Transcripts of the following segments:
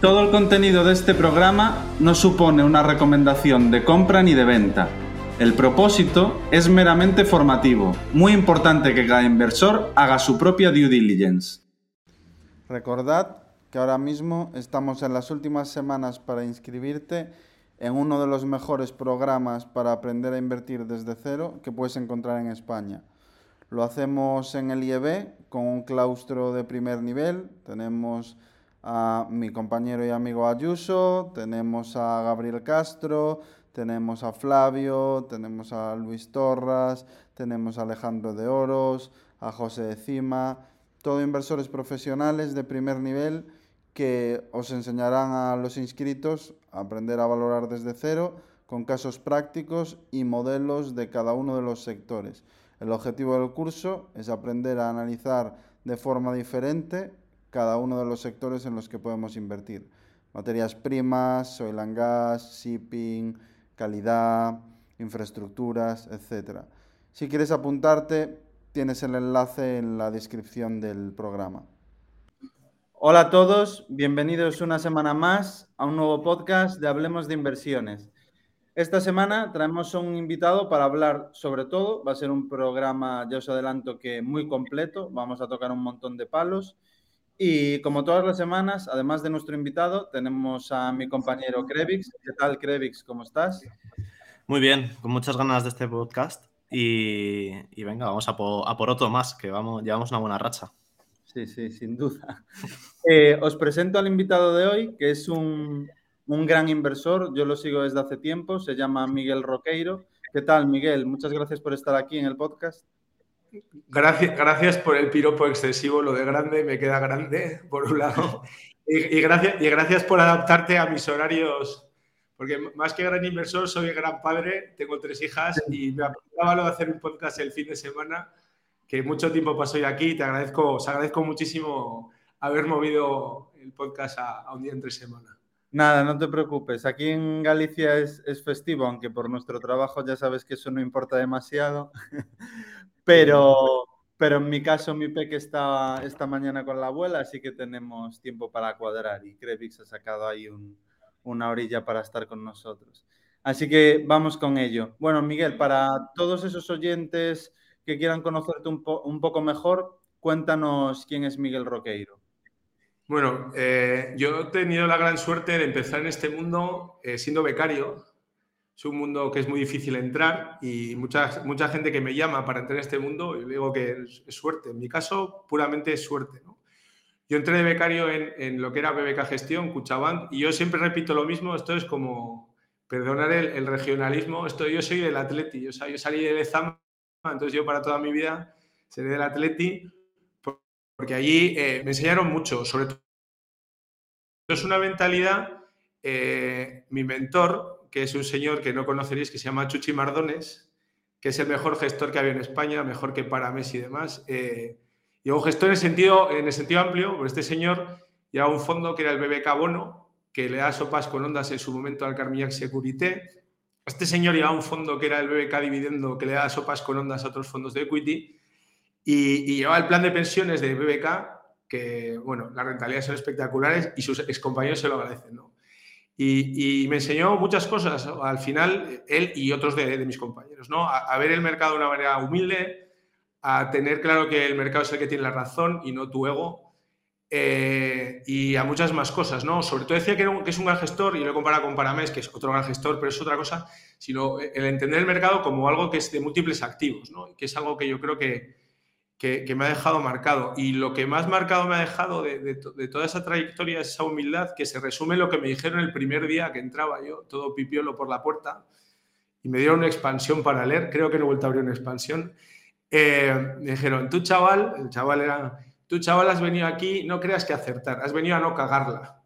Todo el contenido de este programa no supone una recomendación de compra ni de venta. El propósito es meramente formativo. Muy importante que cada inversor haga su propia due diligence. Recordad que ahora mismo estamos en las últimas semanas para inscribirte en uno de los mejores programas para aprender a invertir desde cero que puedes encontrar en España. Lo hacemos en el IEB con un claustro de primer nivel. Tenemos a mi compañero y amigo Ayuso, tenemos a Gabriel Castro, tenemos a Flavio, tenemos a Luis Torras, tenemos a Alejandro de Oros, a José de Cima, todo inversores profesionales de primer nivel que os enseñarán a los inscritos a aprender a valorar desde cero con casos prácticos y modelos de cada uno de los sectores. El objetivo del curso es aprender a analizar de forma diferente cada uno de los sectores en los que podemos invertir. Materias primas, oil and gas, shipping, calidad, infraestructuras, etc. Si quieres apuntarte, tienes el enlace en la descripción del programa. Hola a todos, bienvenidos una semana más a un nuevo podcast de Hablemos de Inversiones. Esta semana traemos a un invitado para hablar sobre todo, va a ser un programa, ya os adelanto que muy completo, vamos a tocar un montón de palos y como todas las semanas, además de nuestro invitado, tenemos a mi compañero Krevix. ¿Qué tal, Krevix? ¿Cómo estás? Muy bien, con muchas ganas de este podcast. Y, venga, vamos a por, otro más, que vamos, llevamos una buena racha. Sí, sí, sin duda. Eh, os presento al invitado de hoy, que es un, un gran inversor. Yo lo sigo desde hace tiempo. Se llama Miguel Roqueiro. ¿Qué tal, Miguel? Muchas gracias por estar aquí en el podcast. Gracias, gracias por el piropo excesivo, lo de grande me queda grande, por un lado. Y, gracias, y gracias por adaptarte a mis horarios, porque más que gran inversor, soy gran padre, tengo tres hijas y me apuntaba lo de hacer un podcast el fin de semana, que mucho tiempo pasó yo aquí. Te agradezco, os agradezco muchísimo haber movido el podcast a, un día entre semana. Nada, no te preocupes. Aquí en Galicia es, festivo, aunque por nuestro trabajo ya sabes que eso no importa demasiado. Pero, pero en mi caso, mi peque está esta mañana con la abuela, así que tenemos tiempo para cuadrar y Krevix ha sacado ahí una orilla para estar con nosotros. Así que vamos con ello. Bueno, Miguel, para todos esos oyentes que quieran conocerte un, poco mejor, cuéntanos quién es Miguel Roqueiro. Bueno, eh, yo he tenido la gran suerte de empezar en este mundo eh, siendo becario es un mundo que es muy difícil entrar y mucha, mucha gente que me llama para entrar en este mundo, yo digo que es, suerte. En mi caso, puramente es suerte. Yo entré de becario en, lo que era BBK Gestión, Cuchabank, y yo siempre repito lo mismo, esto es como, perdonar el, regionalismo, esto yo soy del Atleti, yo, salí de Zama, entonces yo para toda mi vida seré del Atleti, porque allí eh, me enseñaron mucho, sobre todo. Es una mentalidad, eh, mi mentor, que es un señor que no conoceréis, que se llama Chuchi Mardones, que es el mejor gestor que había en España, mejor que para Messi y demás. Eh, y un gestor en el sentido, en el sentido amplio, porque este señor lleva un fondo que era el BBK Bono, que le da sopas con ondas en su momento al Carmillac Securité. Este señor lleva un fondo que era el BBK Dividendo, que le da sopas con ondas a otros fondos de equity. Y, y llevaba el plan de pensiones de BBK, que, bueno, las rentabilidades son espectaculares y sus excompañeros se lo agradecen, ¿no? Y, me enseñó muchas cosas, al final, él y otros de, mis compañeros, ¿no? A, ver el mercado de una manera humilde, a tener claro que el mercado es el que tiene la razón y no tu ego, eh, y a muchas más cosas, ¿no? Sobre todo decía que, es un gran gestor, y lo he comparado con Paramés, que es otro gran gestor, pero es otra cosa, sino el entender el mercado como algo que es de múltiples activos, ¿no? Que es algo que yo creo que, que, me ha dejado marcado. Y lo que más marcado me ha dejado de, toda esa trayectoria es esa humildad que se resume en lo que me dijeron el primer día que entraba yo, todo pipiolo por la puerta, y me dieron una expansión para leer. Creo que no he vuelto a abrir una expansión. Eh, me dijeron, tú chaval, el chaval era, tú chaval has venido aquí, no creas que acertar, has venido a no cagarla.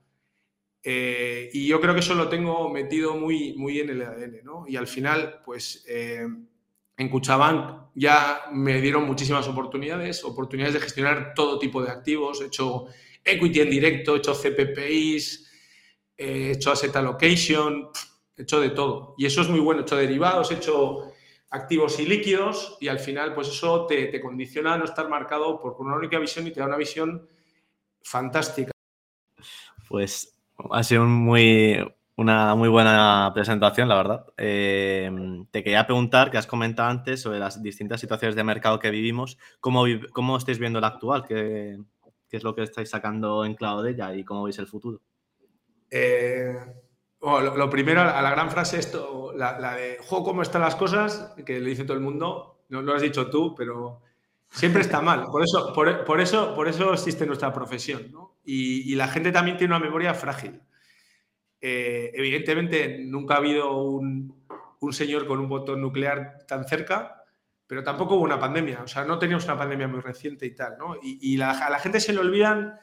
Eh, y yo creo que eso lo tengo metido muy, muy en el ADN, ¿no? Y al final, pues eh, en Cuchabank ya me dieron muchísimas oportunidades, oportunidades de gestionar todo tipo de activos. He hecho equity en directo, he hecho CPPIs, he hecho asset allocation, he hecho de todo. Y eso es muy bueno. He hecho derivados, he hecho activos y líquidos y al final, pues eso te, te condiciona a no estar marcado por una única visión y te da una visión fantástica. Pues ha sido muy, una muy buena presentación, la verdad. Eh, te quería preguntar, que has comentado antes sobre las distintas situaciones de mercado que vivimos, ¿cómo, cómo estáis viendo la actual? ¿Qué, ¿Qué, es lo que estáis sacando en claro de ella y cómo veis el futuro? Eh, lo, primero, a la gran frase, esto, la, de, juego, ¿cómo están las cosas? Que le dice todo el mundo, no lo has dicho tú, pero siempre está mal. Por eso, por, eso, por eso existe nuestra profesión. ¿no? Y, y la gente también tiene una memoria frágil. Eh, evidentemente, nunca ha habido un, señor con un botón nuclear tan cerca, pero tampoco hubo una pandemia. O sea, no teníamos una pandemia muy reciente y tal, ¿no? Y, a la gente se le olvidan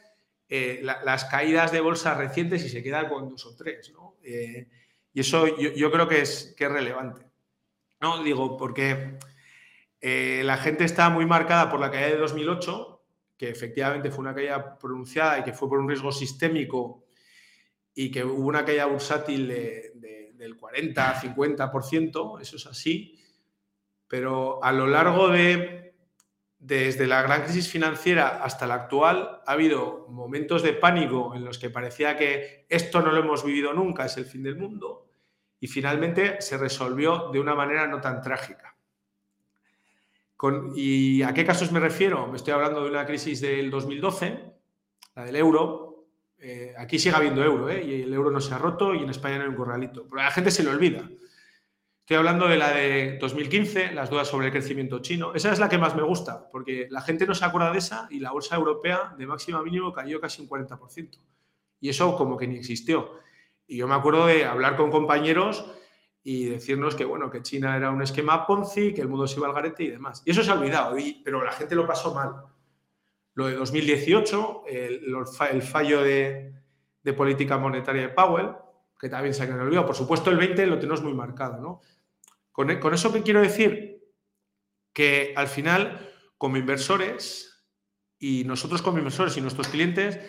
eh, las caídas de bolsa recientes y se queda con dos o tres, ¿no? Eh, y eso yo, creo que es, que es relevante. ¿no? Digo, porque la gente está muy marcada por la caída de 2008, que efectivamente fue una caída pronunciada y que fue por un riesgo sistémico y que hubo una caída bursátil del 40, 50%, eso es así, pero a lo largo de, desde la gran crisis financiera hasta la actual, ha habido momentos de pánico en los que parecía que esto no lo hemos vivido nunca, es el fin del mundo, y finalmente se resolvió de una manera no tan trágica. Con, ¿Y a qué casos me refiero? Me estoy hablando de una crisis del 2012, la del euro, eh, aquí sigue habiendo euro, ¿eh? y el euro no se ha roto y en España no hay un corralito. Pero la gente se le olvida. Estoy hablando de la de 2015, las dudas sobre el crecimiento chino. Esa es la que más me gusta, porque la gente no se acuerda de esa y la bolsa europea de máximo mínimo cayó casi un 40%. Y eso como que ni existió. Y yo me acuerdo de hablar con compañeros y decirnos que, bueno, que China era un esquema Ponzi, que el mundo se iba al garete y demás. Y eso se ha olvidado, pero la gente lo pasó mal. Lo de 2018, el, fallo de, política monetaria de Powell, que también se ha olvidado. Por supuesto, el 20 lo tenemos muy marcado. ¿no? Con, eso, ¿qué quiero decir? Que al final, como inversores, y nosotros como inversores y nuestros clientes,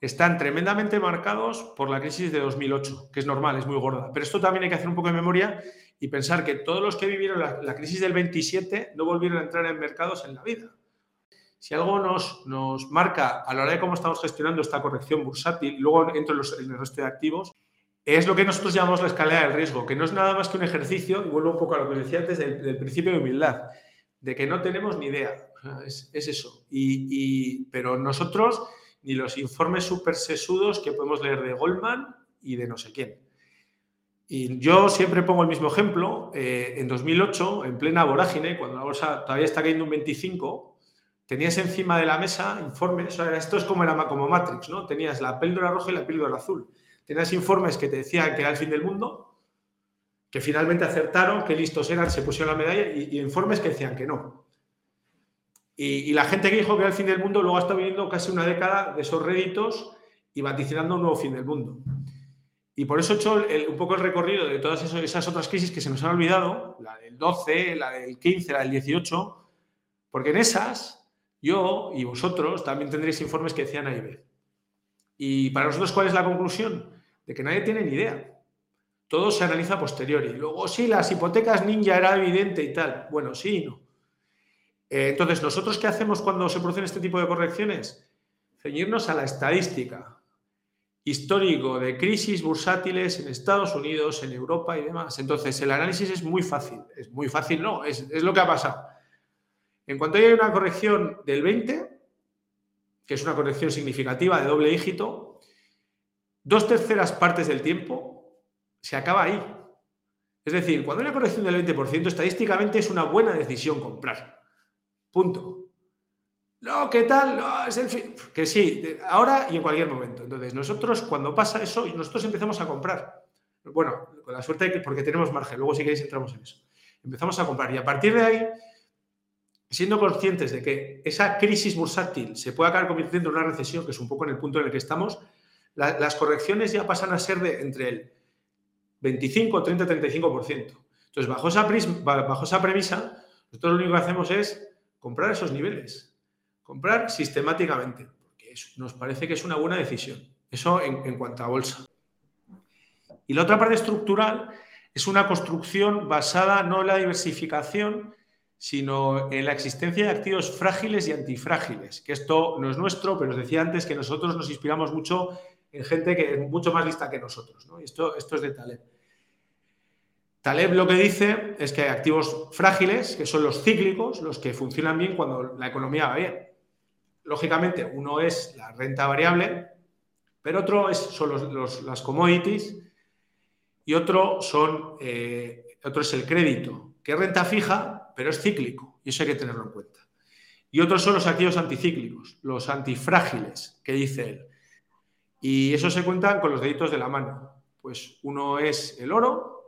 están tremendamente marcados por la crisis de 2008, que es normal, es muy gorda. Pero esto también hay que hacer un poco de memoria y pensar que todos los que vivieron la, la crisis del 27 no volvieron a entrar en mercados en la vida si algo nos, nos marca a la hora de cómo estamos gestionando esta corrección bursátil, luego entro en, en el resto de activos, es lo que nosotros llamamos la escalera del riesgo, que no es nada más que un ejercicio, y vuelvo un poco a lo que decía antes del, principio de humildad, de que no tenemos ni idea. Es, es eso. Y, pero nosotros, ni los informes súper sesudos que podemos leer de Goldman y de no sé quién. Y yo siempre pongo el mismo ejemplo. Eh, en 2008, en plena vorágine, cuando la bolsa todavía está cayendo un 25, tenías encima de la mesa informes, esto es como era como Matrix, ¿no? Tenías la píldora roja y la píldora azul. Tenías informes que te decían que era el fin del mundo, que finalmente acertaron, que listos eran, se pusieron la medalla, y, informes que decían que no. Y, la gente que dijo que era el fin del mundo luego ha estado viviendo casi una década de esos réditos y vaticinando un nuevo fin del mundo. Y por eso he hecho un poco el recorrido de todas esas otras crisis que se nos han olvidado, la del 12, la del 15, la del 18, porque en esas yo y vosotros también tendréis informes que decían A y. Y para nosotros, ¿cuál es la conclusión? De que nadie tiene ni idea. Todo se analiza a posteriori. Luego, sí, las hipotecas ninja era evidente y tal. Bueno, sí y no. Eh, entonces, ¿nosotros qué hacemos cuando se producen este tipo de correcciones? Ceñirnos a la estadística histórico de crisis bursátiles en Estados Unidos, en Europa y demás. Entonces, el análisis es muy fácil. Es muy fácil, no, es, es lo que ha pasado. En cuanto haya una corrección del 20, que es una corrección significativa de doble dígito, dos terceras partes del tiempo se acaba ahí. Es decir, cuando hay una corrección del 20%, estadísticamente es una buena decisión comprar. Punto. No, ¿qué tal? No, es el fin. Que sí, ahora y en cualquier momento. Entonces, nosotros cuando pasa eso, nosotros empezamos a comprar. Bueno, con la suerte de que, porque tenemos margen, luego si queréis entramos en eso. Empezamos a comprar y a partir de ahí siendo conscientes de que esa crisis bursátil se puede acabar convirtiendo en una recesión, que es un poco en el punto en el que estamos, las correcciones ya pasan a ser de entre el 25, 30, 35%. Entonces, bajo esa, bajo esa premisa, nosotros lo único que hacemos es comprar esos niveles, comprar sistemáticamente, porque nos parece que es una buena decisión. Eso en, en cuanto a bolsa. Y la otra parte estructural es una construcción basada no en la diversificación, sino en la existencia de activos frágiles y antifrágiles, que esto no es nuestro, pero os decía antes que nosotros nos inspiramos mucho en gente que es mucho más lista que nosotros. ¿no? esto, esto es de Taleb. Taleb lo que dice es que hay activos frágiles, que son los cíclicos, los que funcionan bien cuando la economía va bien. Lógicamente, uno es la renta variable, pero otro son los, las commodities y otro, son, eh, otro es el crédito, que renta fija, pero es cíclico, y eso hay que tenerlo en cuenta. Y otros son los activos anticíclicos, los antifrágiles, que dice él. Y eso se cuentan con los deditos de la mano. Pues uno es el oro,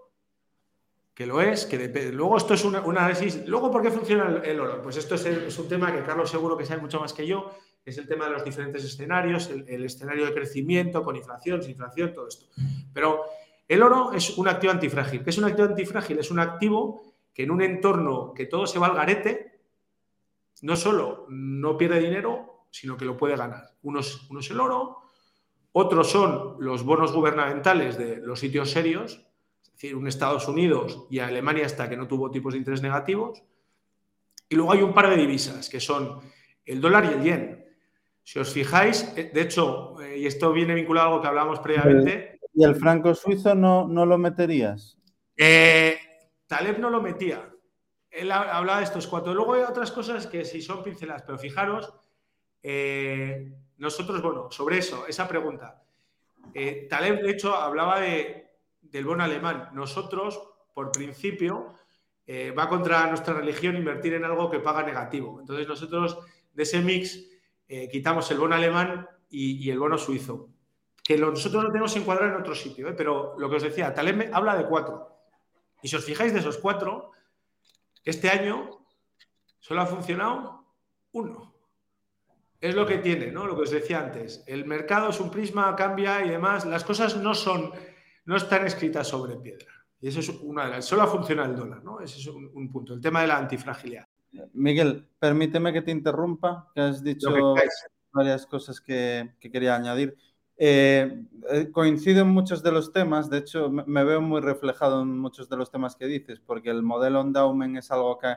que lo es, que depende. Luego esto es un análisis. Luego, ¿por qué funciona el, oro? Pues esto es, un tema que Carlos seguro que sabe mucho más que yo. Es el tema de los diferentes escenarios, el, escenario de crecimiento con inflación, sin inflación, todo esto. Pero el oro es un activo antifrágil. ¿Qué es un activo antifrágil? Es un activo que en un entorno que todo se va al garete, no solo no pierde dinero, sino que lo puede ganar. Uno es, uno es el oro, otros son los bonos gubernamentales de los sitios serios, es decir, un Estados Unidos y Alemania hasta que no tuvo tipos de interés negativos. Y luego hay un par de divisas, que son el dólar y el yen. Si os fijáis, eh, de hecho, eh, y esto viene vinculado a algo que hablábamos previamente. ¿Y el franco suizo no, no lo meterías? Eh, Taleb no lo metía. Él hablaba de estos cuatro. Luego hay otras cosas que sí son pinceladas, pero fijaros, nosotros, bueno, sobre eso, esa pregunta. Taleb, de hecho, hablaba de del bono alemán. Nosotros, por principio, eh, va contra nuestra religión invertir en algo que paga negativo. Entonces nosotros de ese mix eh, quitamos el bono alemán y, el bono suizo, que nosotros lo tenemos encuadrado en otro sitio, ¿eh? pero lo que os decía, Taleb habla de cuatro. Y si os fijáis de esos cuatro, este año solo ha funcionado uno. Es lo que tiene, ¿no? Lo que os decía antes. El mercado es un prisma, cambia y demás. Las cosas no son no están escritas sobre piedra. Y eso es una de las. Solo funciona el dólar, ¿no? Ese es un, punto. El tema de la antifragilidad. Miguel, permíteme que te interrumpa, que has dicho varias cosas que, quería añadir. Eh, eh, coincido en muchos de los temas, de hecho me veo muy reflejado en muchos de los temas que dices, porque el modelo endowment es algo que,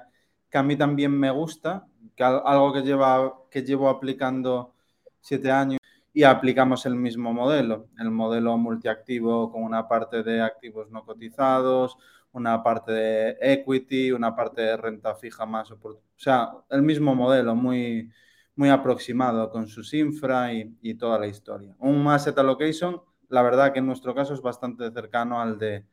que a mí también me gusta, que algo que, lleva, que llevo aplicando siete años y aplicamos el mismo modelo, el modelo multiactivo con una parte de activos no cotizados, una parte de equity, una parte de renta fija más. O sea, el mismo modelo, muy, muy aproximado con sus infra y, toda la historia. Un asset allocation, la verdad que en nuestro caso es bastante cercano al de,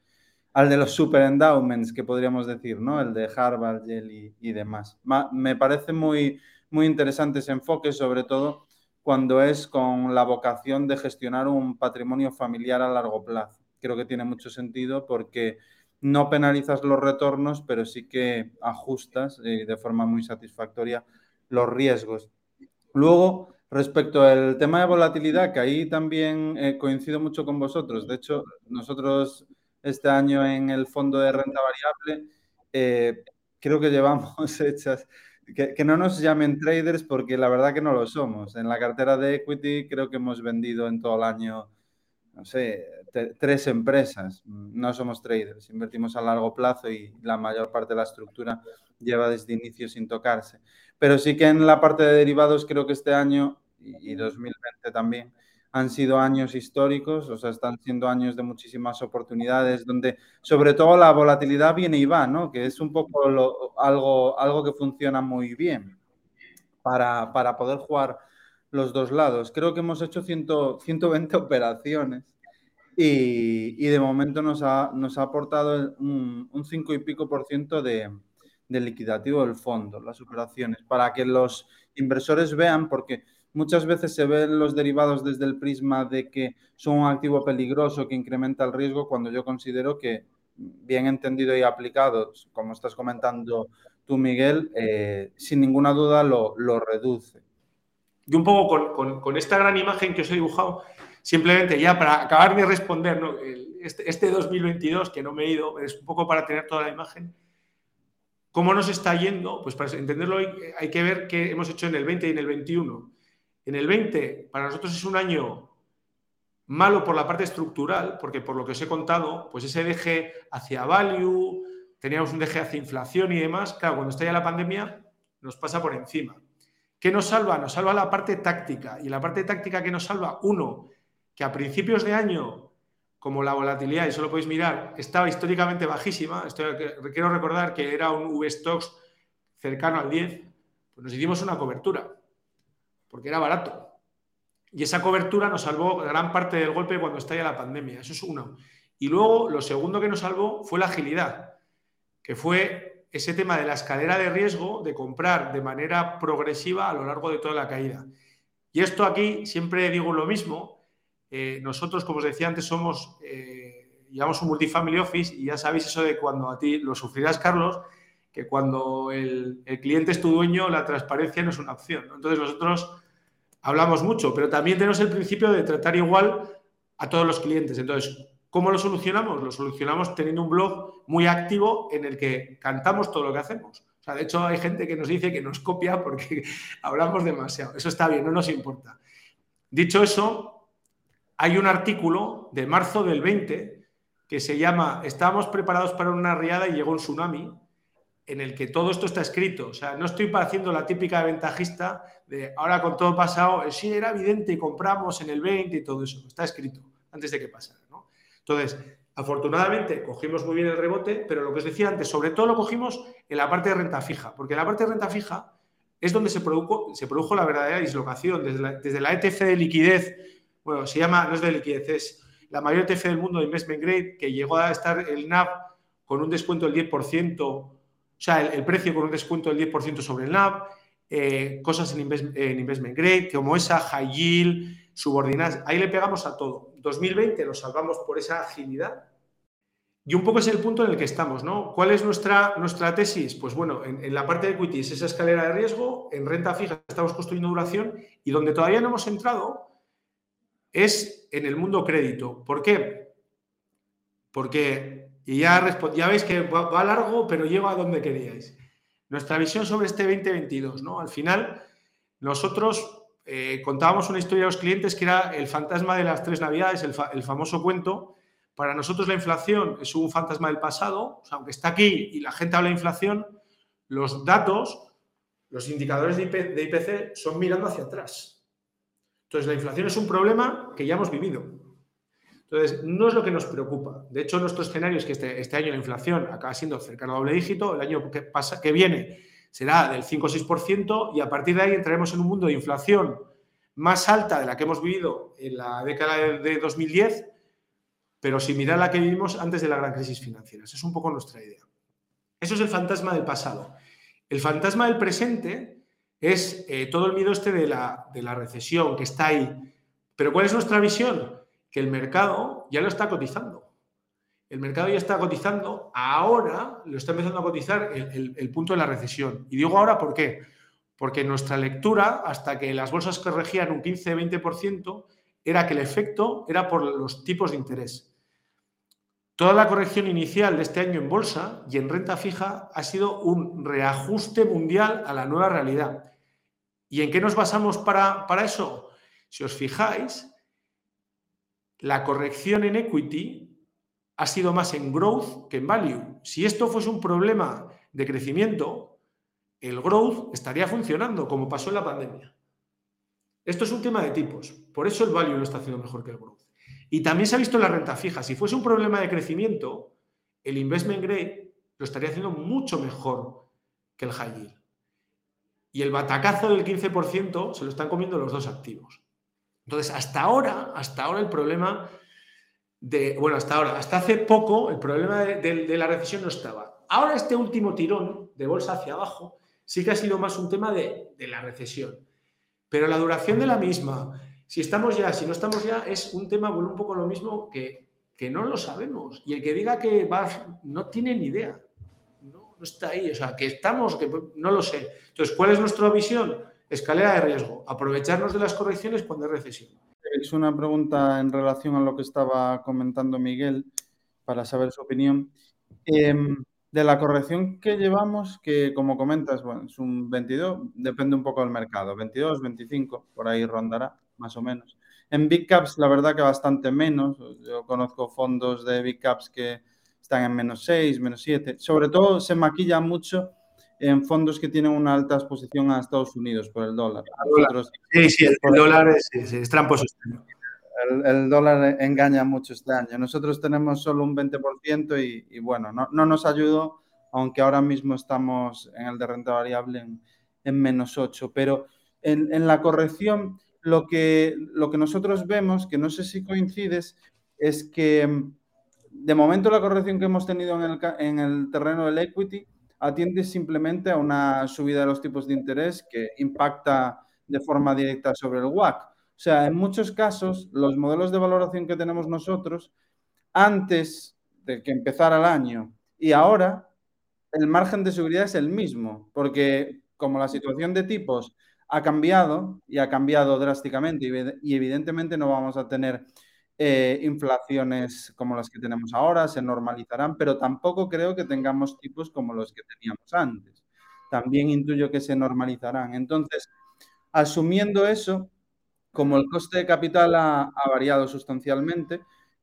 al de los super endowments, que podríamos decir, ¿no? El de Harvard, Yale y, demás. me parece muy, muy interesante ese enfoque, sobre todo cuando es con la vocación de gestionar un patrimonio familiar a largo plazo. Creo que tiene mucho sentido porque no penalizas los retornos, pero sí que ajustas eh, de forma muy satisfactoria los riesgos. Luego, respecto al tema de volatilidad, que ahí también eh, coincido mucho con vosotros. De hecho, nosotros este año en el fondo de renta variable eh, creo que llevamos hechas que, no nos llamen traders porque la verdad que no lo somos. En la cartera de equity creo que hemos vendido en todo el año, no sé, tres empresas. No somos traders, invertimos a largo plazo y la mayor parte de la estructura lleva desde inicio sin tocarse. Pero sí que en la parte de derivados creo que este año y 2020 también han sido años históricos, o sea, están siendo años de muchísimas oportunidades, donde sobre todo la volatilidad viene y va, ¿no? Que es un poco algo, algo que funciona muy bien para, para, poder jugar los dos lados. Creo que hemos hecho 120 operaciones y, y, de momento nos ha, nos ha aportado un, un 5 y pico por ciento de, de liquidativo del fondo, las operaciones, para que los inversores vean, porque Muchas veces se ven los derivados desde el prisma de que son un activo peligroso que incrementa el riesgo, cuando yo considero que, bien entendido y aplicado, como estás comentando tú, Miguel, eh, sin ninguna duda lo, reduce. Y un poco con, esta gran imagen que os he dibujado, simplemente ya para acabar de responder, este, este 2022 que no me he ido, es un poco para tener toda la imagen. ¿Cómo nos está yendo? Pues para entenderlo hay que ver qué hemos hecho en el 20 y en el 21. En el 20, para nosotros es un año malo por la parte estructural, porque por lo que os he contado, pues ese deje hacia value, teníamos un deje hacia inflación y demás, claro, cuando está ya la pandemia, nos pasa por encima. ¿Qué nos salva? Nos salva la parte táctica. Y la parte táctica que nos salva, uno, que a principios de año como la volatilidad, y eso lo podéis mirar, estaba históricamente bajísima, quiero recordar que era un V-Stocks cercano al 10, pues nos hicimos una cobertura, porque era barato. Y esa cobertura nos salvó gran parte del golpe cuando estalla la pandemia, eso es uno. Y luego, lo segundo que nos salvó fue la agilidad, que fue ese tema de la escalera de riesgo de comprar de manera progresiva a lo largo de toda la caída. Y esto aquí siempre digo lo mismo, eh, nosotros, como os decía antes, somos, eh, llevamos un multifamily office y ya sabéis eso de cuando a ti lo sufrirás, Carlos, que cuando el, cliente es tu dueño, la transparencia no es una opción. Entonces nosotros hablamos mucho, pero también tenemos el principio de tratar igual a todos los clientes. Entonces, ¿cómo lo solucionamos? Lo solucionamos teniendo un blog muy activo en el que cantamos todo lo que hacemos. O sea, de hecho, hay gente que nos dice que nos copia porque hablamos demasiado. Eso está bien, no nos importa. Dicho eso, hay un artículo de marzo del 20 que se llama Estábamos preparados para una riada y llegó un tsunami, en el que todo esto está escrito. O sea, no estoy haciendo la típica ventajista de ahora con todo pasado, sí, era evidente y compramos en el 20 y todo eso. Está escrito antes de que pasara. Entonces, afortunadamente cogimos muy bien el rebote, pero lo que os decía antes, sobre todo lo cogimos en la parte de renta fija, porque en la parte de renta fija es donde se produjo, se produjo la verdadera dislocación, desde la, ETF de liquidez bueno, se llama, no es de liquidez, es la mayor ETF del mundo de Investment Grade, que llegó a estar el NAV con un descuento del 10%, o sea, el, precio con un descuento del 10% sobre el NAV, eh, cosas en, Investment Grade, como esa, High Yield, subordinadas, ahí le pegamos a todo. 2020 lo salvamos por esa agilidad. Y un poco es el punto en el que estamos, ¿no? ¿Cuál es nuestra, nuestra tesis? Pues bueno, en, la parte de equities, esa escalera de riesgo, en renta fija estamos construyendo duración y donde todavía no hemos entrado es en el mundo crédito. ¿Por qué? Porque, y ya, ya veis que va, largo, pero llego a donde queríais. Nuestra visión sobre este 2022, ¿no? Al final, nosotros eh, contábamos una historia a los clientes que era el fantasma de las tres navidades, el, famoso cuento. Para nosotros la inflación es un fantasma del pasado, aunque está aquí y la gente habla de inflación, los datos, los indicadores de IPC son mirando hacia atrás. Entonces, la inflación es un problema que ya hemos vivido. Entonces, no es lo que nos preocupa. De hecho, nuestro escenario es que este, este año la inflación acaba siendo cercano a doble dígito, el año que, pasa, que viene será del 5 o 6% y a partir de ahí entraremos en un mundo de inflación más alta de la que hemos vivido en la década de 2010, pero similar a la que vivimos antes de la gran crisis financiera. Esa es un poco nuestra idea. Eso es el fantasma del pasado. El fantasma del presente es eh, todo el miedo este de la, de la recesión que está ahí. Pero ¿cuál es nuestra visión? Que el mercado ya lo está cotizando. El mercado ya está cotizando, ahora lo está empezando a cotizar el, punto de la recesión. Y digo ahora por qué. Porque nuestra lectura, hasta que las bolsas corregían un 15-20%, era que el efecto era por los tipos de interés. Toda la corrección inicial de este año en bolsa y en renta fija ha sido un reajuste mundial a la nueva realidad. ¿Y en qué nos basamos para, para eso? Si os fijáis, la corrección en equity ha sido más en growth que en value. Si esto fuese un problema de crecimiento, el growth estaría funcionando como pasó en la pandemia. Esto es un tema de tipos. Por eso el value lo está haciendo mejor que el growth. Y también se ha visto en la renta fija. Si fuese un problema de crecimiento, el investment grade lo estaría haciendo mucho mejor que el high yield. Y el batacazo del 15% se lo están comiendo los dos activos. Entonces, hasta ahora, hasta ahora el problema de, bueno, hasta ahora, hasta hace poco, el problema de, la recesión no estaba. Ahora este último tirón de bolsa hacia abajo sí que ha sido más un tema de, de la recesión. Pero la duración de la misma, si estamos ya, si no estamos ya, es un tema, bueno, un poco lo mismo que, que no lo sabemos. Y el que diga que va, no tiene ni idea. No, no está ahí. O sea, que estamos, que no lo sé. Entonces, ¿cuál es nuestra visión? Escalera de riesgo. Aprovecharnos de las correcciones cuando hay recesión. Alex, una pregunta en relación a lo que estaba comentando Miguel, para saber su opinión. Em, de la corrección que llevamos, que como comentas, bueno, es un 22, depende un poco del mercado, 22, 25, por ahí rondará, más o menos. En Big Caps, la verdad que bastante menos. Yo conozco fondos de Big Caps que están en menos 6, menos 7. Sobre todo se maquilla mucho en fondos que tienen una alta exposición a Estados Unidos por el dólar. sí, sí, el, dólar es, es, tramposo. El, dólar engaña mucho este año. Nosotros tenemos solo un 20% y, bueno, no, nos ayudó, aunque ahora mismo estamos en el de renta variable en, menos 8. Pero en, la corrección, lo que, lo que nosotros vemos, que no sé si coincides, es que de momento la corrección que hemos tenido en el, en el terreno del equity atiende simplemente a una subida de los tipos de interés que impacta de forma directa sobre el WAC. O sea, en muchos casos, los modelos de valoración que tenemos nosotros, antes de que empezara el año y ahora, el margen de seguridad es el mismo, porque como la situación de tipos ha cambiado y ha cambiado drásticamente y evidentemente no vamos a tener eh, inflaciones como las que tenemos ahora, se normalizarán, pero tampoco creo que tengamos tipos como los que teníamos antes. También intuyo que se normalizarán. Entonces, asumiendo eso, como el coste de capital ha, variado sustancialmente,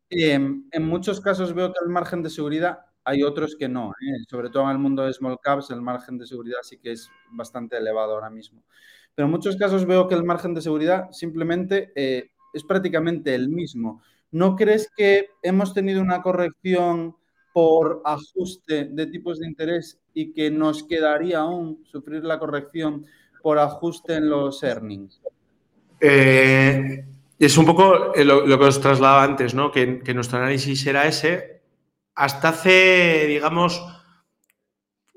em, en muchos casos veo que el margen de seguridad hay otros que no. ¿eh? Sobre todo en el mundo de small caps, el margen de seguridad sí que es bastante elevado ahora mismo. Pero en muchos casos veo que el margen de seguridad simplemente eh, es prácticamente el mismo. ¿No crees que hemos tenido una corrección por ajuste de tipos de interés y que nos quedaría aún sufrir la corrección por ajuste en los earnings? Eh, es un poco eh, lo, que os trasladaba antes, ¿no? Que, que, nuestro análisis era ese. Hasta hace, digamos,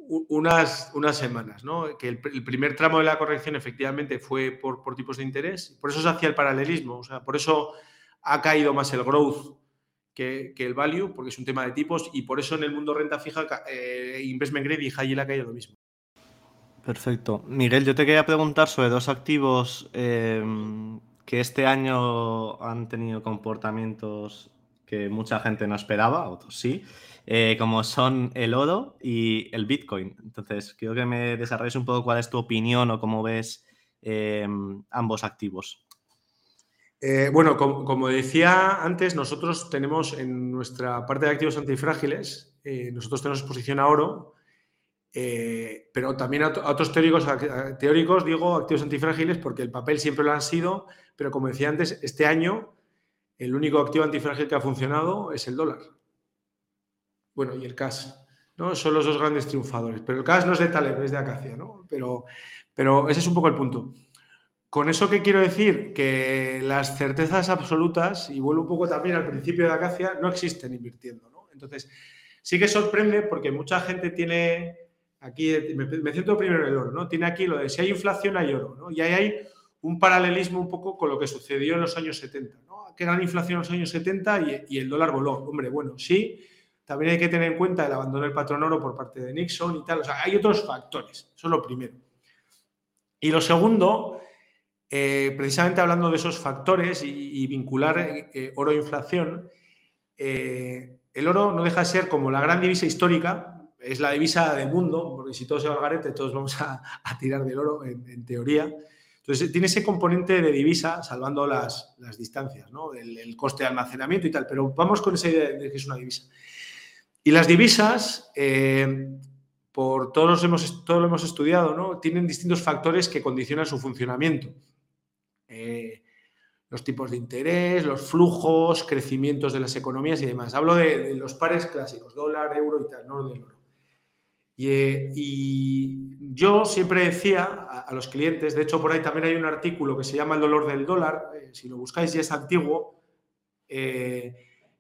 unas, unas semanas, ¿no? Que el, primer tramo de la corrección efectivamente fue por, por, tipos de interés, por eso se hacía el paralelismo, o sea, por eso ha caído más el growth que, que el value, porque es un tema de tipos, y por eso en el mundo renta fija, eh, investment grade y high yield ha caído lo mismo. Perfecto. Miguel, yo te quería preguntar sobre dos activos em, que este año han tenido comportamientos que mucha gente no esperaba, otros sí. Eh, como son el oro y el Bitcoin. Entonces, quiero que me desarrolles un poco cuál es tu opinión o cómo ves eh, ambos activos. Eh, bueno, como, decía antes, nosotros tenemos en nuestra parte de activos antifrágiles, nosotros tenemos exposición a oro, pero también a, otros teóricos, teóricos, digo, activos antifrágiles, porque el papel siempre lo han sido, pero como decía antes, este año el único activo antifrágil que ha funcionado es el dólar bueno, y el CAS, ¿no? Son los dos grandes triunfadores. Pero el CAS no es de Taleb, es de Acacia, ¿no? Pero, pero ese es un poco el punto. Con eso qué quiero decir que las certezas absolutas, y vuelvo un poco también al principio de Acacia, no existen invirtiendo, ¿no? Entonces, sí que sorprende porque mucha gente tiene aquí, me, me centro primero el oro, ¿no? Tiene aquí lo de si hay inflación hay oro, ¿no? Y ahí hay un paralelismo un poco con lo que sucedió en los años 70, Que gran inflación en los años 70 y, y el dólar voló. Hombre, bueno, sí, también hay que tener en cuenta el abandono del patrón oro por parte de Nixon y tal. O sea, hay otros factores. Eso es lo primero. Y lo segundo, eh, precisamente hablando de esos factores y, vincular eh, oro e inflación, eh, el oro no deja de ser como la gran divisa histórica, es la divisa del mundo, porque si todo se va al garete, todos vamos a, tirar del oro, en, teoría. Entonces, tiene ese componente de divisa, salvando las, distancias, ¿no? El, coste de almacenamiento y tal, pero vamos con esa idea de que es una divisa. Y las divisas, eh, por todos los hemos, todo lo hemos estudiado, ¿no? tienen distintos factores que condicionan su funcionamiento. Eh, los tipos de interés, los flujos, crecimientos de las economías y demás. Hablo de, los pares clásicos, dólar, euro y tal, no del oro. Y, eh, y, yo siempre decía a, los clientes, de hecho por ahí también hay un artículo que se llama El dolor del dólar, si lo buscáis ya es antiguo,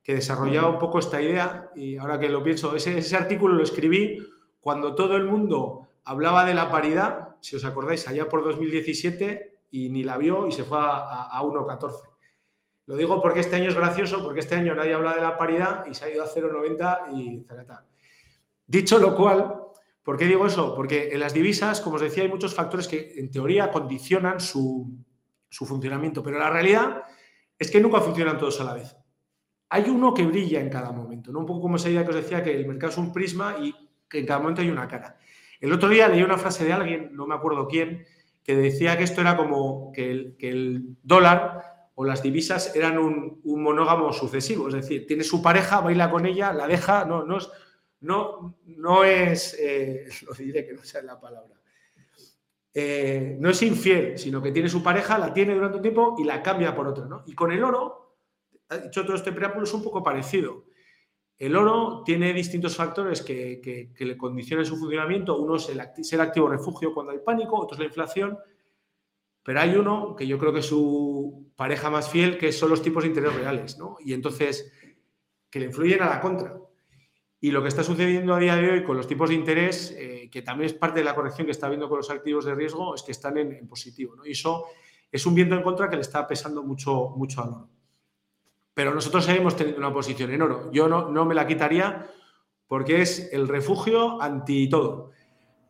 que desarrollaba un poco esta idea y ahora que lo pienso, ese, artículo lo escribí cuando todo el mundo hablaba de la paridad, si os acordáis, allá por 2017 y ni la vio y se fue a, a, 1,14. Lo digo porque este año es gracioso, porque este año nadie habla de la paridad y se ha ido a 0,90 y zacata. Dicho lo cual, ¿por qué digo eso? Porque en las divisas, como os decía, hay muchos factores que en teoría condicionan su, su funcionamiento, pero la realidad es que nunca funcionan todos a la vez. Hay uno que brilla en cada momento, ¿no? Un poco como esa idea que os decía que el mercado es un prisma y que en cada momento hay una cara. El otro día leí una frase de alguien, no me acuerdo quién, que decía que esto era como que el, dólar o las divisas eran un, monógamo sucesivo, es decir, tiene su pareja, baila con ella, la deja, no, no es, no, no es eh, lo diré que no sea la palabra, eh, no es infiel, sino que tiene su pareja, la tiene durante un tiempo y la cambia por otra. ¿no? Y con el oro, ha dicho todo este preámbulo, es un poco parecido. El oro tiene distintos factores que, le condicionan su funcionamiento. Uno es el ser activo refugio cuando hay pánico, otro es la inflación. Pero hay uno que yo creo que es su pareja más fiel, que son los tipos de interés reales, ¿no? Y entonces, que le influyen a la contra. Y lo que está sucediendo a día de hoy con los tipos de interés, eh, que también es parte de la corrección que está habiendo con los activos de riesgo, es que están en, positivo. ¿no? Y eso es un viento en contra que le está pesando mucho, mucho al oro. Pero nosotros hemos tenido una posición en oro. Yo no, no me la quitaría porque es el refugio anti todo.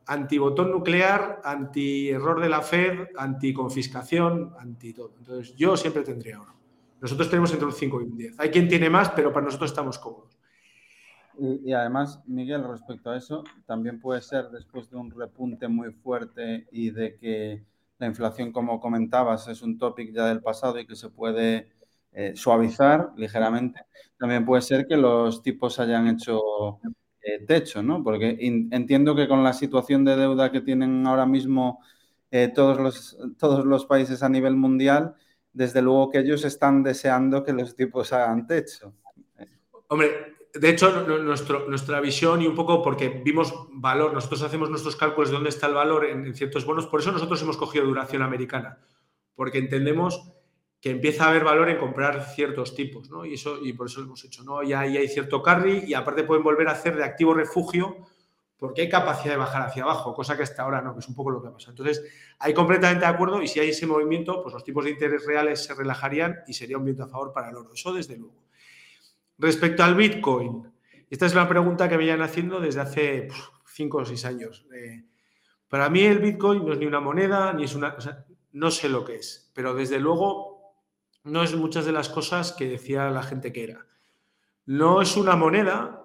Anti botón nuclear, anti error de la Fed, anti confiscación, anti todo. Entonces yo siempre tendría oro. Nosotros tenemos entre un 5 y un 10. Hay quien tiene más, pero para nosotros estamos cómodos. Y, además, Miguel, respecto a eso, también puede ser después de un repunte muy fuerte y de que la inflación, como comentabas, es un topic ya del pasado y que se puede eh, suavizar ligeramente, también puede ser que los tipos hayan hecho eh, techo, ¿no? Porque entiendo que con la situación de deuda que tienen ahora mismo eh, todos, los, todos los países a nivel mundial, desde luego que ellos están deseando que los tipos hagan techo. Hombre, de hecho, nuestra visión y un poco porque vimos valor, nosotros hacemos nuestros cálculos de dónde está el valor en, ciertos bonos, por eso nosotros hemos cogido duración americana, porque entendemos que empieza a haber valor en comprar ciertos tipos, ¿no? Y, eso, y por eso lo hemos hecho, ¿no? Ya, hay cierto carry y aparte pueden volver a hacer de activo refugio porque hay capacidad de bajar hacia abajo, cosa que hasta ahora no, que es un poco lo que pasa. Entonces, hay completamente de acuerdo y si hay ese movimiento, pues los tipos de interés reales se relajarían y sería un viento a favor para el oro. Eso desde luego. Respecto al Bitcoin, esta es la pregunta que me llevan haciendo desde hace cinco o seis años. Eh, para mí el Bitcoin no es ni una moneda, ni es una... no sé lo que es, pero desde luego no es muchas de las cosas que decía la gente que era. No es una moneda,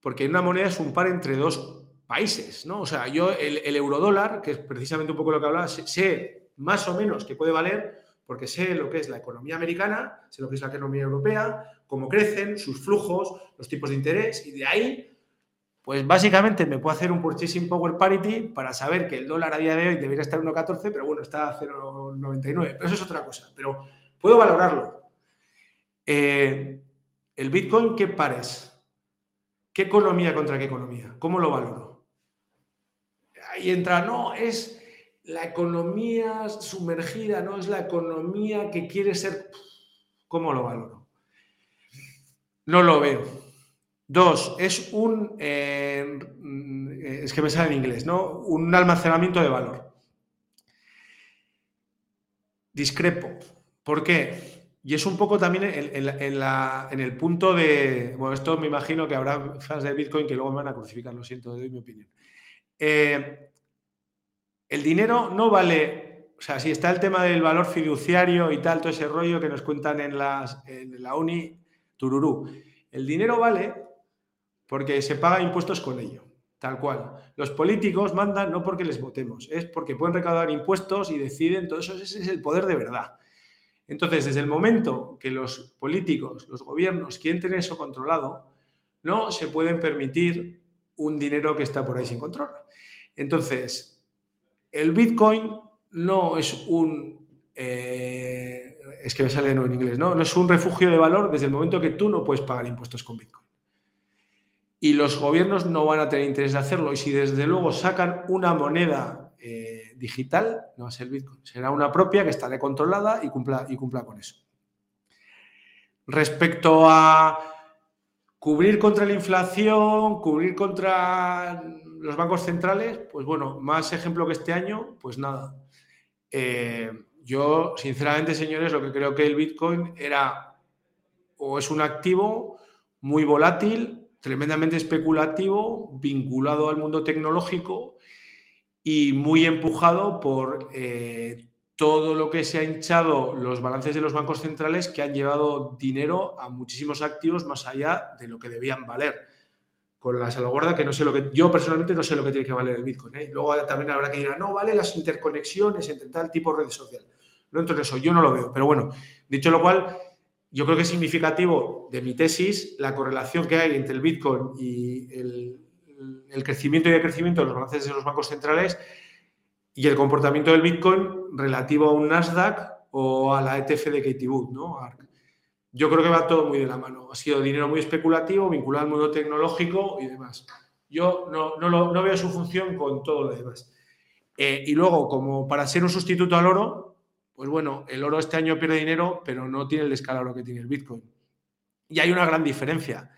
porque una moneda es un par entre dos países, ¿no? O sea, yo el, el eurodólar, que es precisamente un poco lo que hablaba, sé, más o menos que puede valer porque sé lo que es la economía americana, sé lo que es la economía europea, cómo crecen, sus flujos, los tipos de interés, y de ahí, pues básicamente me puedo hacer un purchasing power parity para saber que el dólar a día de hoy debería estar en 1,14, pero bueno, está a 0,99, pero eso es otra cosa. Pero Puedo valorarlo. Eh, ¿El Bitcoin qué pares? ¿Qué economía contra qué economía? ¿Cómo lo valoro? Ahí entra, no, es la economía sumergida, no es la economía que quiere ser. ¿Cómo lo valoro? No lo veo. Dos, es un, eh, es que me sale en inglés, ¿no? Un almacenamiento de valor. Discrepo. ¿Por qué? Y es un poco también en, el punto de. Bueno, esto me imagino que habrá fans de Bitcoin que luego me van a crucificar, lo siento, doy mi opinión. Eh, el dinero no vale. O sea, si está el tema del valor fiduciario y tal, todo ese rollo que nos cuentan en, la uni, tururú. El dinero vale porque se paga impuestos con ello, tal cual. Los políticos mandan no porque les votemos, es porque pueden recaudar impuestos y deciden, todo eso ese es el poder de verdad. Entonces, desde el momento que los políticos, los gobiernos quieren tener eso controlado, no se pueden permitir un dinero que está por ahí sin control. Entonces, el Bitcoin no es un... Eh, es que me sale en inglés, ¿no? No es un refugio de valor desde el momento que tú no puedes pagar impuestos con Bitcoin. Y los gobiernos no van a tener interés de hacerlo. Y si desde luego sacan una moneda eh, digital, no va a ser Bitcoin, será una propia que estará controlada y cumpla, y cumpla con eso. Respecto a cubrir contra la inflación, cubrir contra los bancos centrales, pues bueno, más ejemplo que este año, pues nada. Eh, yo, sinceramente, señores, lo que creo que el Bitcoin era o es un activo muy volátil, tremendamente especulativo, vinculado al mundo tecnológico y muy empujado por eh, todo lo que se ha hinchado los balances de los bancos centrales que han llevado dinero a muchísimos activos más allá de lo que debían valer. Con la salvaguarda que no sé lo que yo personalmente no sé lo que tiene que valer el Bitcoin. ¿eh? Luego también habrá que decir, no, vale las interconexiones entre tal tipo de redes sociales. No entro en eso, yo no lo veo. Pero bueno, dicho lo cual, yo creo que es significativo de mi tesis la correlación que hay entre el Bitcoin y el, el crecimiento y decrecimiento de los balances de los bancos centrales y el comportamiento del Bitcoin relativo a un Nasdaq o a la ETF de Katie ¿no? Yo creo que va todo muy de la mano. Ha sido dinero muy especulativo, vinculado al mundo tecnológico y demás. Yo no, no, veo su función con todo lo demás. Eh, y luego, como para ser un sustituto al oro, pues bueno, el oro este año pierde dinero, pero no tiene el descalabro que tiene el Bitcoin. Y hay una gran diferencia.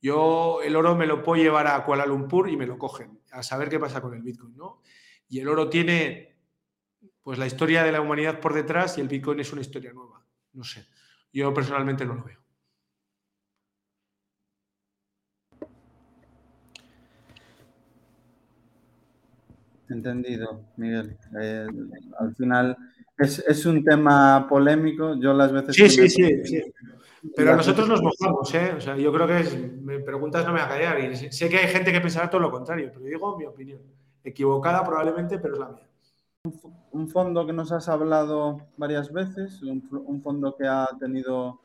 Yo el oro me lo puedo llevar a Kuala Lumpur y me lo cogen, a saber qué pasa con el Bitcoin, ¿no? Y el oro tiene pues la historia de la humanidad por detrás y el Bitcoin es una historia nueva. No sé. Yo personalmente no lo veo. Entendido, Miguel. Eh, al final es, un tema polémico. Yo las veces. Sí, sí, sí, sí, Pero nosotros nos mojamos, ¿eh? O sea, yo creo que me preguntas, no me voy a callar. Y sé que hay gente que pensará todo lo contrario, pero digo mi opinión. Equivocada probablemente, pero es la mía. Un fondo que nos has hablado varias veces, un, fondo que ha tenido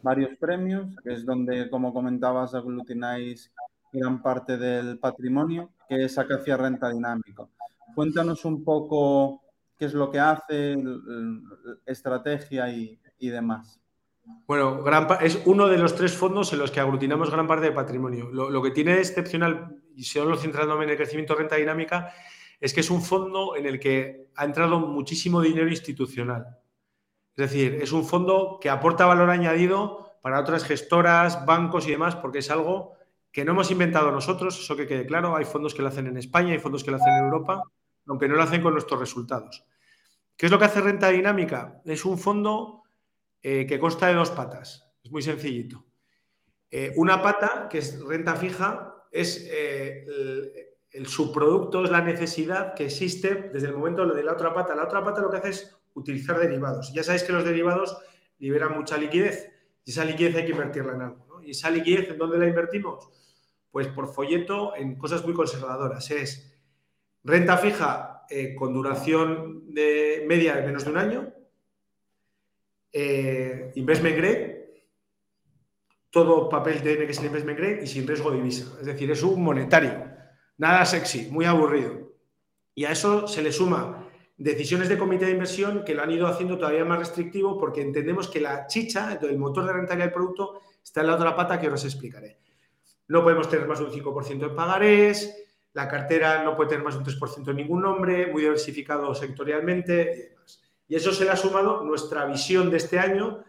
varios premios, que es donde, como comentabas, aglutináis gran parte del patrimonio, que es Acacia Renta Dinámico. Cuéntanos un poco qué es lo que hace, estrategia y, demás. Bueno, es uno de los tres fondos en los que aglutinamos gran parte del patrimonio. Lo, que tiene excepcional y solo centrándome en el crecimiento renta dinámica, es que es un fondo en el que ha entrado muchísimo dinero institucional. Es decir, es un fondo que aporta valor añadido para otras gestoras, bancos y demás, porque es algo que no hemos inventado nosotros, eso que quede claro. Hay fondos que lo hacen en España, hay fondos que lo hacen en Europa, aunque no lo hacen con nuestros resultados. ¿Qué es lo que hace renta dinámica? Es un fondo eh, que consta de dos patas. Es muy sencillito. Eh, una pata, que es renta fija, es eh, subproducto, es la necesidad que existe desde el momento de la otra pata. La otra pata lo que hace es utilizar derivados. Ya sabéis que los derivados liberan mucha liquidez y esa liquidez hay que invertirla en algo. ¿Y esa liquidez en dónde la invertimos? Pues por folleto en cosas muy conservadoras. Es renta fija eh, con duración de media de menos de un año, eh, investment grade todo papel tiene que ser investment grade y sin riesgo de divisa. Es decir, es un monetario. Nada sexy, muy aburrido. Y a eso se le suma decisiones de comité de inversión que lo han ido haciendo todavía más restrictivo porque entendemos que la chicha, el motor de rentabilidad del producto, está en la pata que os explicaré. No podemos tener más de un 5% en pagarés, la cartera no puede tener más de un 3% en ningún nombre, muy diversificado sectorialmente y demás. Y eso se le ha sumado nuestra visión de este año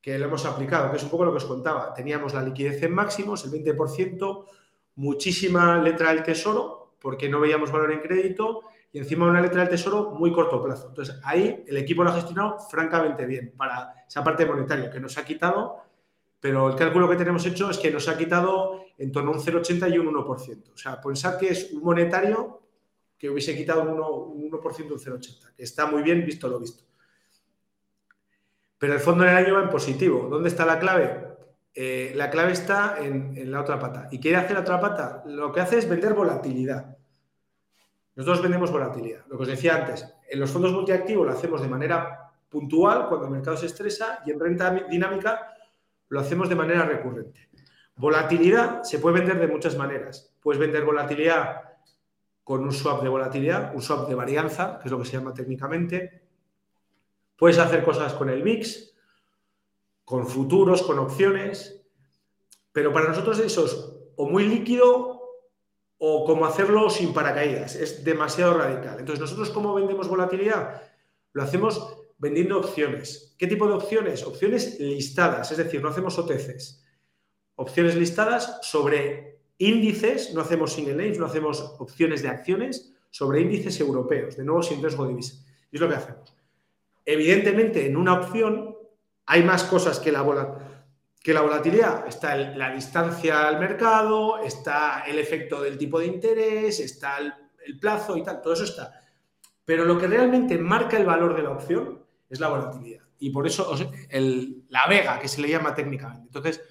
que lo hemos aplicado, que es un poco lo que os contaba. Teníamos la liquidez en máximos, el 20%, muchísima letra del tesoro, porque no veíamos valor en crédito, y encima una letra del tesoro muy corto plazo. Entonces, ahí el equipo lo ha gestionado francamente bien para esa parte monetaria que nos ha quitado, pero el cálculo que tenemos hecho es que nos ha quitado en torno a un 0,80 y un 1%. O sea, pensar que es un monetario que hubiese quitado un 1%, un 1% un 0,80, que está muy bien visto lo visto. Pero el fondo en el año va en positivo. ¿Dónde está la clave? Eh, la clave está en, la otra pata. ¿Y quiere hacer la otra pata? Lo que hace es vender volatilidad. Nosotros vendemos volatilidad. Lo que os decía antes, en los fondos multiactivos lo hacemos de manera puntual cuando el mercado se estresa y en renta dinámica lo hacemos de manera recurrente. Volatilidad se puede vender de muchas maneras. Puedes vender volatilidad con un swap de volatilidad, un swap de varianza, que es lo que se llama técnicamente. Puedes hacer cosas con el mix, con futuros, con opciones, pero para nosotros eso es o muy líquido o como hacerlo sin paracaídas. Es demasiado radical. Entonces, nosotros cómo vendemos volatilidad? Lo hacemos vendiendo opciones. ¿Qué tipo de opciones? Opciones listadas, es decir, no hacemos OTCs. Opciones listadas sobre índices, no hacemos single names, no hacemos opciones de acciones sobre índices europeos, de nuevo sin riesgo de divisa. Y es lo que hacemos. Evidentemente, en una opción hay más cosas que la, volatilidad. Está la distancia al mercado, está el efecto del tipo de interés, está el, plazo y tal, todo eso está. Pero lo que realmente marca el valor de la opción es la volatilidad. Y por eso la vega, que se le llama técnicamente. Entonces,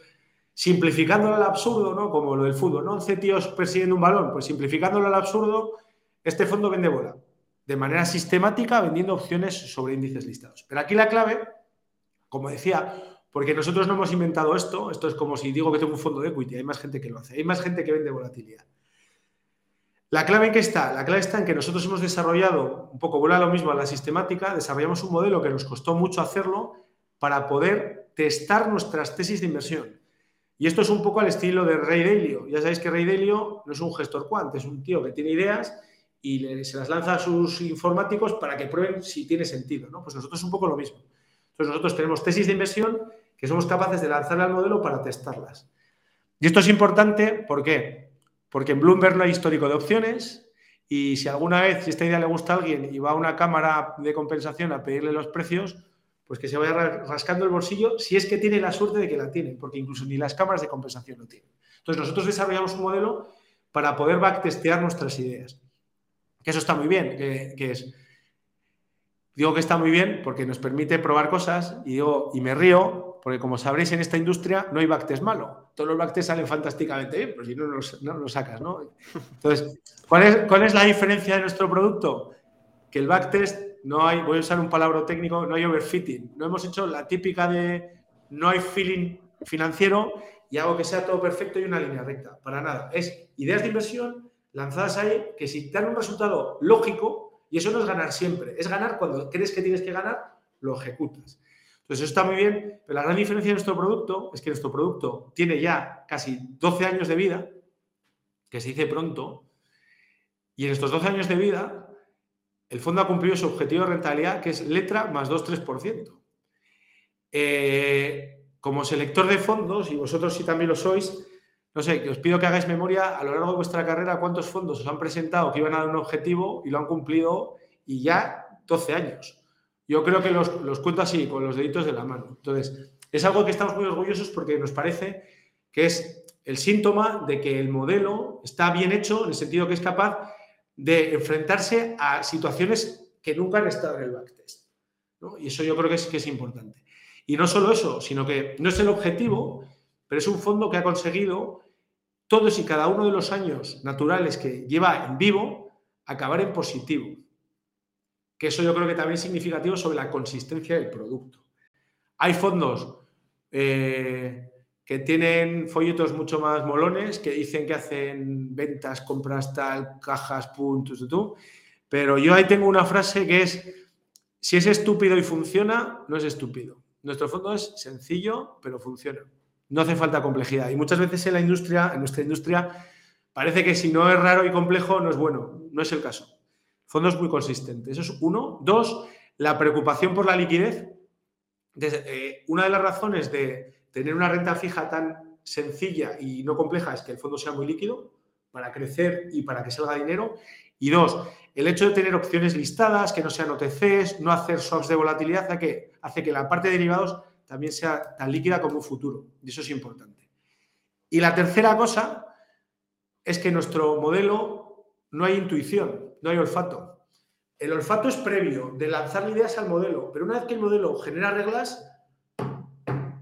simplificándolo al absurdo, ¿no? Como lo del fútbol, ¿no? 11 tíos persiguiendo un balón, pues simplificándolo al absurdo, este fondo vende bola de manera sistemática vendiendo opciones sobre índices listados. Pero aquí la clave, como decía, porque nosotros no hemos inventado esto, esto es como si digo que tengo un fondo de equity, hay más gente que lo hace, hay más gente que vende volatilidad. La clave en qué está? La clave está en que nosotros hemos desarrollado, un poco vuelve lo mismo a la sistemática, desarrollamos un modelo que nos costó mucho hacerlo para poder testar nuestras tesis de inversión. Y esto es un poco al estilo de Ray Dalio. Ya sabéis que Ray Dalio no es un gestor quant, es un tío que tiene ideas y se las lanza a sus informáticos para que prueben si tiene sentido. ¿no? Pues nosotros es un poco lo mismo. Entonces nosotros tenemos tesis de inversión que somos capaces de lanzar al modelo para testarlas. Y esto es importante, ¿por qué? Porque en Bloomberg no hay histórico de opciones y si alguna vez, si esta idea le gusta a alguien y va a una cámara de compensación a pedirle los precios, pues que se vaya rascando el bolsillo si es que tiene la suerte de que la tiene, porque incluso ni las cámaras de compensación lo tienen. Entonces nosotros desarrollamos un modelo para poder backtestear nuestras ideas. Que eso está muy bien, que, es... Digo que está muy bien porque nos permite probar cosas y, digo, y me río porque como sabréis en esta industria no hay backtest malo. Todos los backtests salen fantásticamente bien, pero si no no los sacas, ¿no? Entonces, ¿cuál es, ¿cuál es la diferencia de nuestro producto? Que el backtest no hay, voy a usar un palabra técnico, no hay overfitting. No hemos hecho la típica de no hay feeling financiero y hago que sea todo perfecto y una línea recta. Para nada. Es ideas de inversión lanzadas ahí que si dan un resultado lógico, y eso no es ganar siempre, es ganar cuando crees que tienes que ganar, lo ejecutas. Entonces, eso está muy bien, pero la gran diferencia de nuestro producto es que nuestro producto tiene ya casi 12 años de vida, que se dice pronto, y en estos 12 años de vida el fondo ha cumplido su objetivo de rentabilidad, que es letra más 2-3%. Eh, como selector de fondos, y vosotros si también lo sois, no sé, que os pido que hagáis memoria a lo largo de vuestra carrera cuántos fondos os han presentado que iban a dar un objetivo y lo han cumplido y ya 12 años. Yo creo que los, los cuento así, con los deditos de la mano. Entonces, es algo que estamos muy orgullosos porque nos parece que es el síntoma de que el modelo está bien hecho en el sentido que es capaz de enfrentarse a situaciones que nunca han estado en el backtest. Y eso yo creo que es, que es importante. Y no solo eso, sino que no es el objetivo, pero es un fondo que ha conseguido todos y cada uno de los años naturales que lleva en vivo acabar en positivo. Que eso yo creo que también es significativo sobre la consistencia del producto. Hay fondos eh, que tienen folletos mucho más molones, que dicen que hacen ventas, compras tal, cajas, puntos, tú. Pero yo ahí tengo una frase que es, si es estúpido y funciona, no es estúpido. Nuestro fondo es sencillo, pero funciona. No hace falta complejidad. Y muchas veces en la industria, en nuestra industria, parece que si no es raro y complejo, no es bueno. No es el caso. El fondo es muy consistente. Eso es uno. Dos, la preocupación por la liquidez. Eh, una de las razones de, tener una renta fija tan sencilla y no compleja es que el fondo sea muy líquido para crecer y para que salga dinero. Y dos, el hecho de tener opciones listadas, que no sean OTCs, no hacer swaps de volatilidad, hace que, hace que la parte de derivados también sea tan líquida como un futuro. Y eso es importante. Y la tercera cosa es que nuestro modelo no hay intuición, no hay olfato. El olfato es previo de lanzar ideas al modelo, pero una vez que el modelo genera reglas,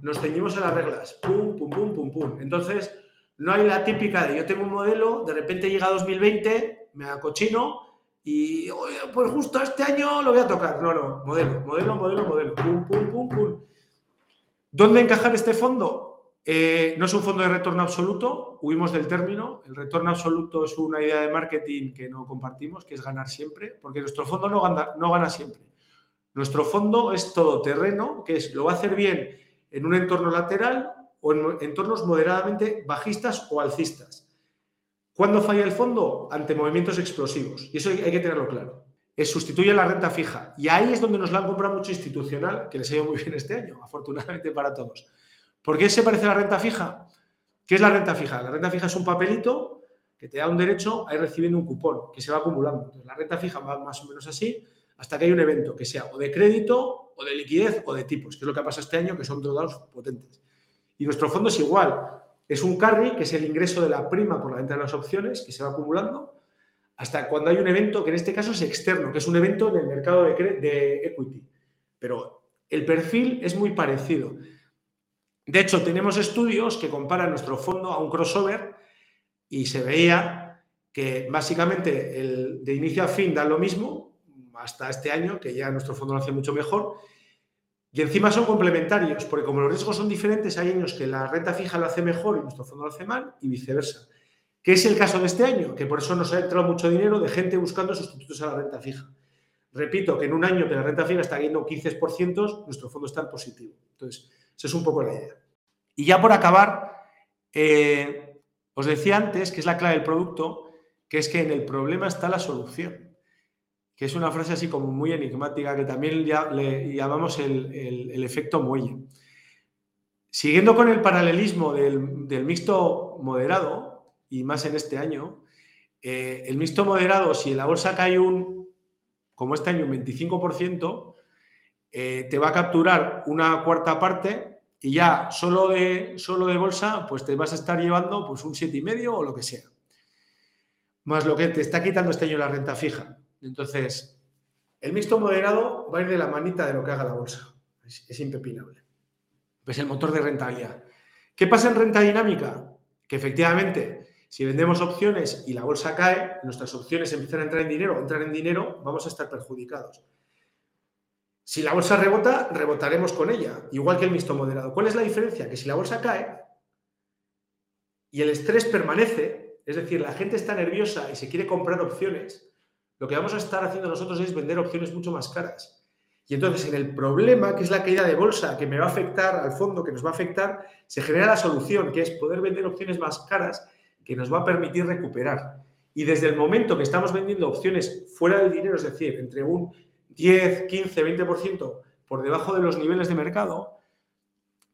nos ceñimos a las reglas. Pum, pum, pum, pum, pum. Entonces, no hay la típica de yo tengo un modelo, de repente llega 2020, me acochino y pues justo este año lo voy a tocar. No, no, modelo, modelo, modelo, modelo. Pum, pum, pum, pum. ¿Dónde encajar este fondo? Eh, no es un fondo de retorno absoluto, huimos del término. El retorno absoluto es una idea de marketing que no compartimos, que es ganar siempre, porque nuestro fondo no gana, no gana siempre. Nuestro fondo es todo terreno, que es lo va a hacer bien en un entorno lateral o en entornos moderadamente bajistas o alcistas. ¿Cuándo falla el fondo? Ante movimientos explosivos. Y eso hay que tenerlo claro. Es sustituye la renta fija. Y ahí es donde nos la han comprado mucho institucional, que les ha ido muy bien este año, afortunadamente para todos. ¿Por qué se parece a la renta fija? ¿Qué es la renta fija? La renta fija es un papelito que te da un derecho a ir recibiendo un cupón que se va acumulando. la renta fija va más o menos así hasta que hay un evento que sea o de crédito o de liquidez o de tipos, que es lo que ha pasado este año, que son drawdowns potentes. Y nuestro fondo es igual. Es un carry, que es el ingreso de la prima por la venta de las opciones, que se va acumulando, hasta cuando hay un evento que en este caso es externo, que es un evento del mercado de, de equity. Pero el perfil es muy parecido. De hecho, tenemos estudios que comparan nuestro fondo a un crossover y se veía que básicamente el de inicio a fin da lo mismo hasta este año, que ya nuestro fondo lo hace mucho mejor. Y encima son complementarios, porque como los riesgos son diferentes, hay años que la renta fija lo hace mejor y nuestro fondo lo hace mal y viceversa. ¿Qué es el caso de este año? Que por eso nos ha entrado mucho dinero de gente buscando sustitutos a la renta fija. Repito que en un año que la renta fija está yendo 15%, nuestro fondo está en positivo. Entonces, esa es un poco la idea. Y ya por acabar, eh, os decía antes que es la clave del producto, que es que en el problema está la solución, que es una frase así como muy enigmática, que también le llamamos el, efecto muelle. Siguiendo con el paralelismo del mixto moderado, y más en este año, eh, el mixto moderado, si la bolsa cae un, como este año, un 25%, eh, te va a capturar una cuarta parte y ya solo de, solo de bolsa, pues te vas a estar llevando pues un 7,5 o lo que sea. Más lo que te está quitando este año la renta fija. Entonces, el mixto moderado va a ir de la manita de lo que haga la bolsa. Es, es impepinable. Es el motor de rentabilidad. ¿Qué pasa en renta dinámica? Que efectivamente si vendemos opciones y la bolsa cae, nuestras opciones empiezan a entrar en dinero, entrar en dinero, vamos a estar perjudicados. Si la bolsa rebota, rebotaremos con ella, igual que el mixto moderado. ¿Cuál es la diferencia? Que si la bolsa cae y el estrés permanece, es decir, la gente está nerviosa y se quiere comprar opciones, lo que vamos a estar haciendo nosotros es vender opciones mucho más caras. Y entonces en el problema, que es la caída de bolsa, que me va a afectar al fondo, que nos va a afectar, se genera la solución, que es poder vender opciones más caras que nos va a permitir recuperar. Y desde el momento que estamos vendiendo opciones fuera del dinero, es decir, entre un 10, 15, 20% por debajo de los niveles de mercado,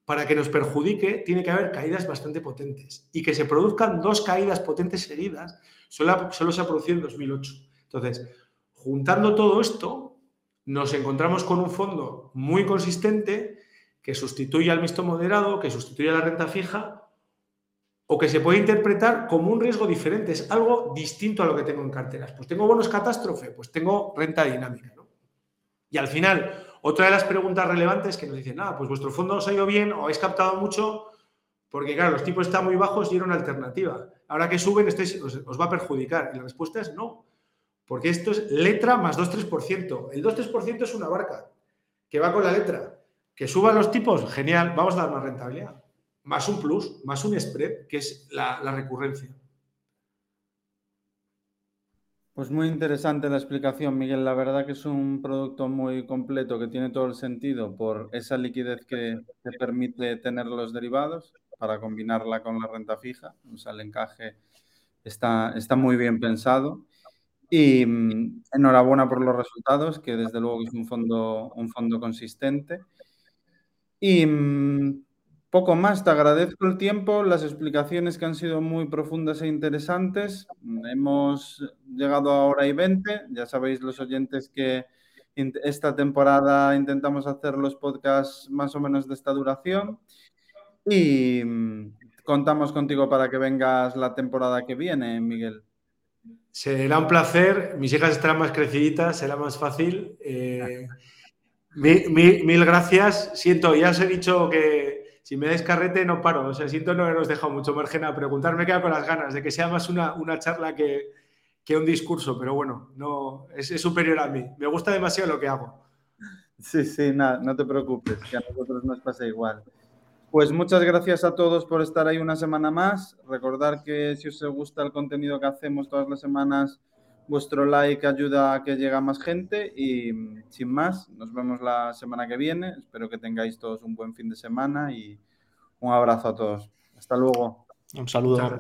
para que nos perjudique, tiene que haber caídas bastante potentes. Y que se produzcan dos caídas potentes seguidas, solo, solo se ha producido en 2008. Entonces, juntando todo esto, nos encontramos con un fondo muy consistente que sustituye al mixto moderado, que sustituye a la renta fija o que se puede interpretar como un riesgo diferente, es algo distinto a lo que tengo en carteras. Pues tengo bonos catástrofe, pues tengo renta dinámica. Y al final, otra de las preguntas relevantes que nos dicen, nada, pues vuestro fondo os ha ido bien o habéis captado mucho, porque claro, los tipos están muy bajos y era una alternativa. Ahora que suben, os, va a perjudicar. Y la respuesta es no, porque esto es letra más 2-3%. El 2-3% es una barca que va con la letra. Que suban los tipos, genial, vamos a dar más rentabilidad más un plus, más un spread, que es la, recurrencia. Pues muy interesante la explicación, Miguel. La verdad que es un producto muy completo que tiene todo el sentido por esa liquidez que te permite tener los derivados para combinarla con la renta fija. O sea, el encaje está, está muy bien pensado. Y mm, enhorabuena por los resultados, que desde luego es un fondo, un fondo consistente. Y mm, poco más, te agradezco el tiempo, las explicaciones que han sido muy profundas e interesantes. Hemos llegado a hora y veinte. Ya sabéis los oyentes que esta temporada intentamos hacer los podcasts más o menos de esta duración. Y mm, contamos contigo para que vengas la temporada que viene, Miguel. Será un placer. Mis hijas estarán más creciditas, será más fácil. Eh, mil, gracias. Siento, ya os he dicho que si me descarrete no paro. O sea, siento no haberos dejado mucho margen a preguntar. Me quedo con las ganas de que sea más una, una charla que, que, un discurso, pero bueno, no, es, superior a mí. Me gusta demasiado lo que hago. Sí, sí, nada, no te preocupes, que a nosotros nos pasa igual. Pues muchas gracias a todos por estar ahí una semana más. Recordar que si os gusta el contenido que hacemos todas las semanas, vuestro like ayuda a que llegue más gente y sin más, nos vemos la semana que viene. Espero que tengáis todos un buen fin de semana y un abrazo a todos. Hasta luego. Un saludo.